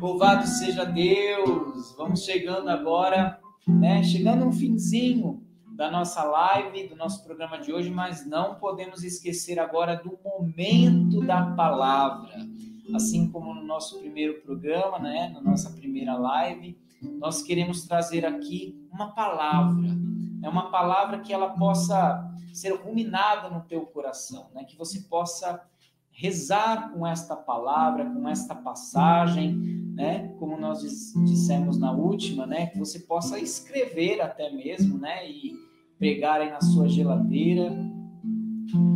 Louvado seja Deus! Vamos chegando agora, né? Chegando um finzinho da nossa live, do nosso programa de hoje, mas não podemos esquecer agora do momento da palavra. Assim como no nosso primeiro programa, né? Na nossa primeira live, nós queremos trazer aqui uma palavra. É uma palavra que ela possa ser ruminada no teu coração, né? Que você possa rezar com esta palavra, com esta passagem, né? Como nós dissemos na última, né? Que você possa escrever até mesmo, né? E pregar aí na sua geladeira.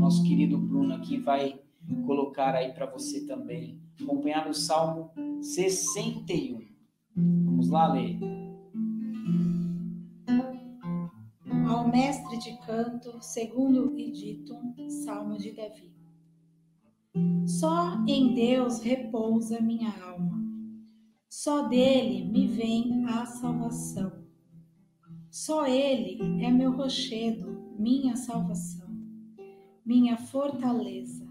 Nosso querido Bruno aqui vai colocar aí para você também, acompanhar o Salmo 61. Vamos lá ler. Ao mestre de canto, segundo o dito, Salmo de Davi. Só em Deus repousa minha alma. Só dele me vem a salvação. Só ele é meu rochedo, minha salvação, minha fortaleza.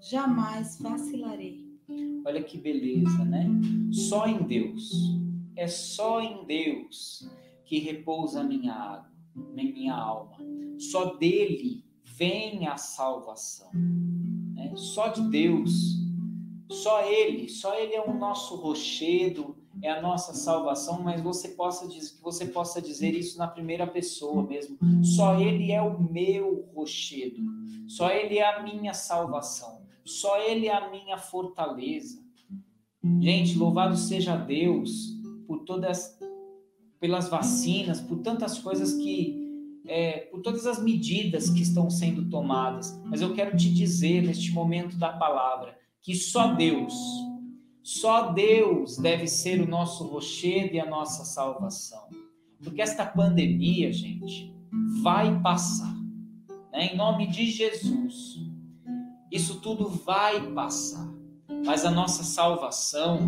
Jamais vacilarei. Olha que beleza, né? Só em Deus. É só em Deus que repousa minha água, minha alma. Só dele vem a salvação né? Só de Deus, só Ele, só Ele é o nosso rochedo, é a nossa salvação, mas você possa dizer, que você possa dizer isso na primeira pessoa mesmo. Só Ele é o meu rochedo, só Ele é a minha salvação, só Ele é a minha fortaleza. Gente, louvado seja Deus por todas, pelas vacinas, por tantas coisas que é, por todas as medidas que estão sendo tomadas, mas eu quero te dizer neste momento da palavra que só Deus, só Deus deve ser o nosso rochedo e a nossa salvação. Porque esta pandemia, gente, vai passar. Né? Em nome de Jesus, isso tudo vai passar. Mas a nossa salvação,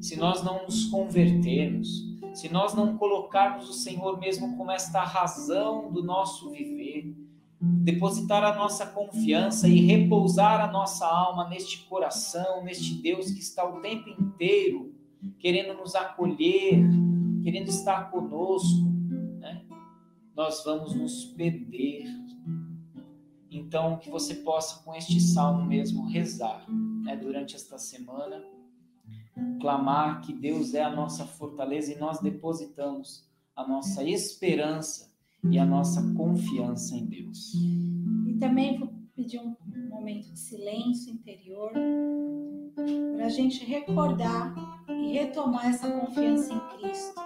se nós não nos convertermos, se nós não colocarmos o Senhor mesmo como esta razão do nosso viver, depositar a nossa confiança e repousar a nossa alma neste coração, neste Deus que está o tempo inteiro querendo nos acolher, querendo estar conosco, né? nós vamos nos perder. Então, que você possa, com este salmo mesmo, rezar né? durante esta semana clamar que Deus é a nossa fortaleza e nós depositamos a nossa esperança e a nossa confiança em Deus. E também vou pedir um momento de silêncio interior para a gente recordar e retomar essa confiança em Cristo.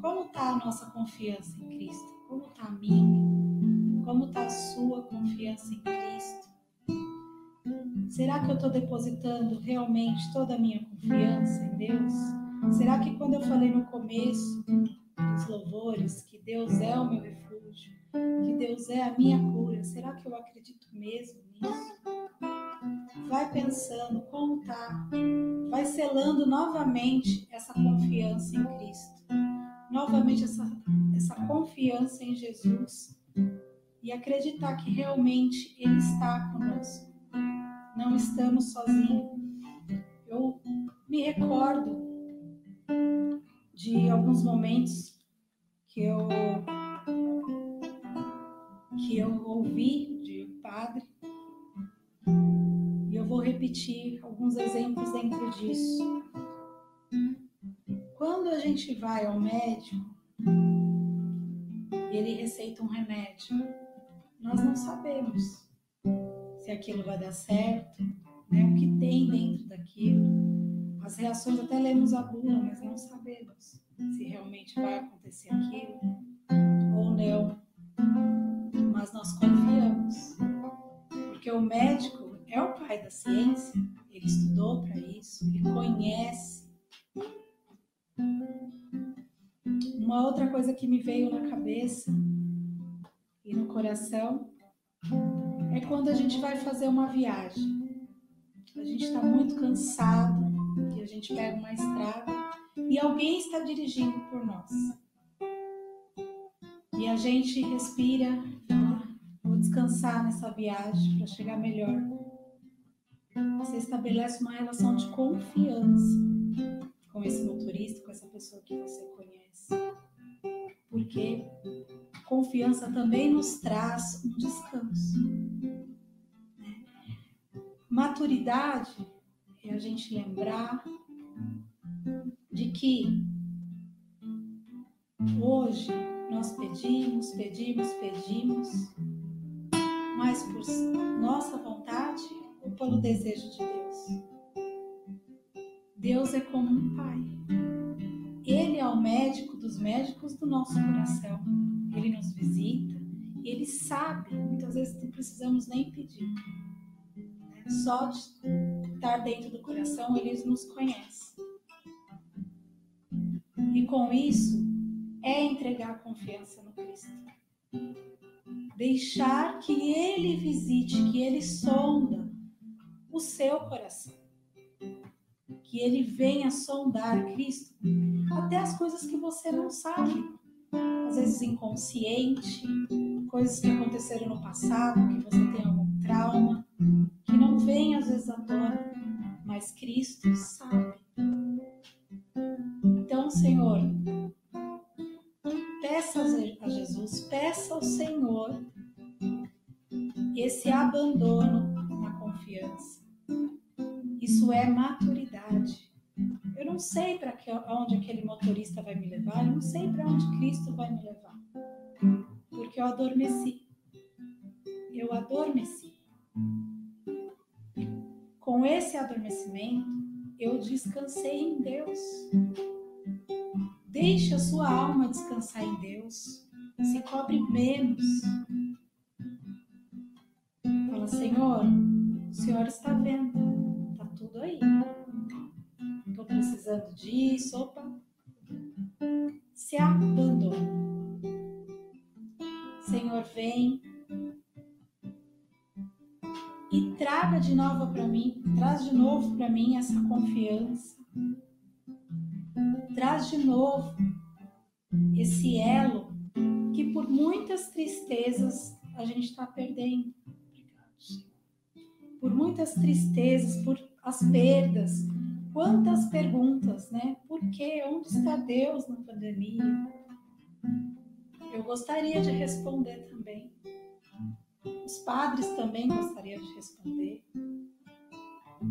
Como está a nossa confiança em Cristo? Como está a minha? Como está a sua confiança em Cristo? Será que eu estou depositando realmente toda a minha confiança em Deus? Será que quando eu falei no começo dos louvores que Deus é o meu refúgio, que Deus é a minha cura, será que eu acredito mesmo nisso? Vai pensando como tá, vai selando novamente essa confiança em Cristo, novamente essa, essa confiança em Jesus e acreditar que realmente Ele está conosco não estamos sozinhos. Eu me recordo de alguns momentos que eu que eu ouvi de padre e eu vou repetir alguns exemplos dentro disso. Quando a gente vai ao médico e ele receita um remédio, nós não sabemos se aquilo vai dar certo, né? o que tem dentro daquilo. As reações até lemos a bula, mas não sabemos se realmente vai acontecer aquilo ou não. Mas nós confiamos, porque o médico é o pai da ciência, ele estudou para isso, ele conhece. Uma outra coisa que me veio na cabeça e no coração é quando a gente vai fazer uma viagem. A gente está muito cansado e a gente pega uma estrada e alguém está dirigindo por nós. E a gente respira, fala, vou descansar nessa viagem para chegar melhor. você estabelece uma relação de confiança com esse motorista, com essa pessoa que você conhece. Porque confiança também nos traz um descanso. Maturidade é a gente lembrar de que hoje nós pedimos, pedimos, pedimos, mas por nossa vontade ou pelo desejo de Deus. Deus é como um pai. Ele é o médico dos médicos do nosso coração. Ele nos visita, ele sabe, muitas vezes não precisamos nem pedir. Só de estar dentro do coração, ele nos conhece. E com isso, é entregar confiança no Cristo. Deixar que Ele visite, que Ele sonda o seu coração. Que Ele venha sondar Cristo até as coisas que você não sabe. Às vezes inconsciente, coisas que aconteceram no passado, que você tem algum trauma, que não vem às vezes à tona, mas Cristo sabe. Então, Senhor, peça a Jesus, peça ao Senhor esse abandono na confiança. Isso é maturidade. Eu não sei para onde aquele motorista vai me levar, eu não sei para onde Cristo vai me levar, porque eu adormeci. Eu adormeci. Com esse adormecimento, eu descansei em Deus. Deixe a sua alma descansar em Deus. Se cobre menos. Fala, Senhor, o Senhor está vendo. Tá tudo aí. Estou precisando disso. Opa. De novo para mim essa confiança traz de novo esse elo que por muitas tristezas a gente está perdendo. Por muitas tristezas, por as perdas, quantas perguntas, né? Por quê? Onde está Deus na pandemia? Eu gostaria de responder também. Os padres também gostariam de responder.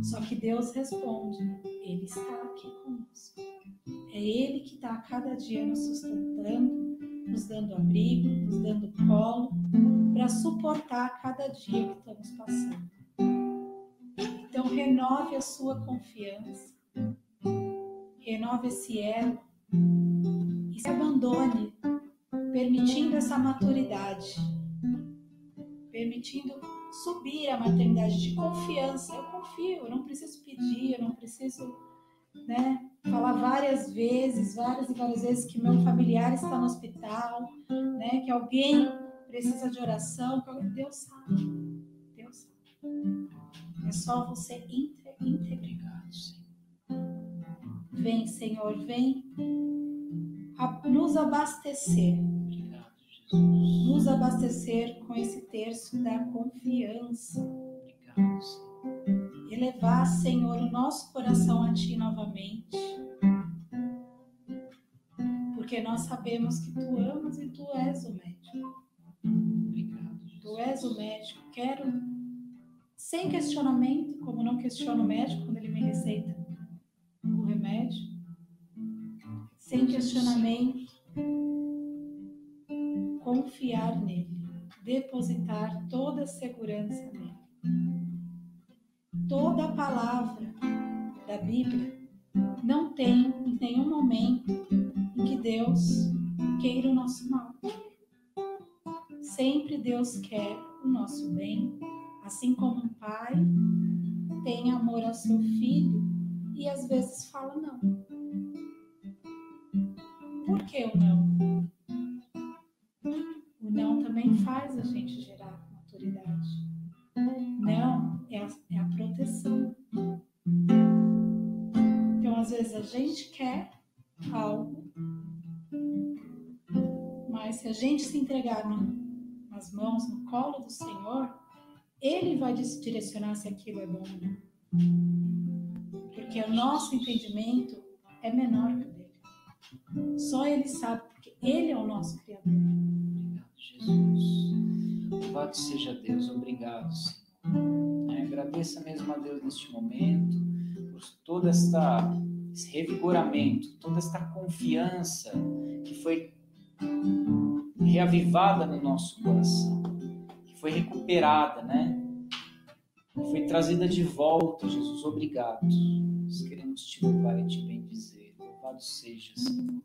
Só que Deus responde: Ele está aqui conosco. É Ele que está a cada dia nos sustentando, nos dando abrigo, nos dando colo, para suportar cada dia que estamos passando. Então, renove a sua confiança, renove esse elo e se abandone, permitindo essa maturidade, permitindo subir a maternidade de confiança. Eu confio, eu não preciso pedir, eu não preciso né, falar várias vezes, várias e várias vezes que meu familiar está no hospital, né, que alguém precisa de oração. Deus sabe, Deus sabe. É só você entregar, Vem, Senhor, vem nos abastecer nos abastecer com esse terço da confiança. Obrigado, Senhor. Elevar, Senhor, o nosso coração a Ti novamente. Porque nós sabemos que Tu amas e Tu és o médico. Obrigado. Tu és o médico. Quero, sem questionamento, como não questiono o médico quando ele me receita o remédio, sem questionamento confiar nele, depositar toda a segurança nele. Toda a palavra da Bíblia não tem em nenhum momento em que Deus queira o nosso mal. Sempre Deus quer o nosso bem, assim como um pai tem amor ao seu filho e às vezes fala não. Por que o não? Também faz a gente gerar maturidade. Não é a, é a proteção. Então, às vezes, a gente quer algo, mas se a gente se entregar no, nas mãos, no colo do Senhor, Ele vai direcionar se aquilo é bom ou não. Porque o nosso entendimento é menor que o dele. Só ele sabe, porque ele é o nosso Criador. Jesus. Louvado seja Deus. Obrigado, Senhor. É, agradeça mesmo a Deus neste momento por toda esta esse revigoramento, toda esta confiança que foi reavivada no nosso coração, que foi recuperada, né? Foi trazida de volta, Jesus. Obrigado. Nós queremos te louvar e te bendizer. Louvado seja, Senhor.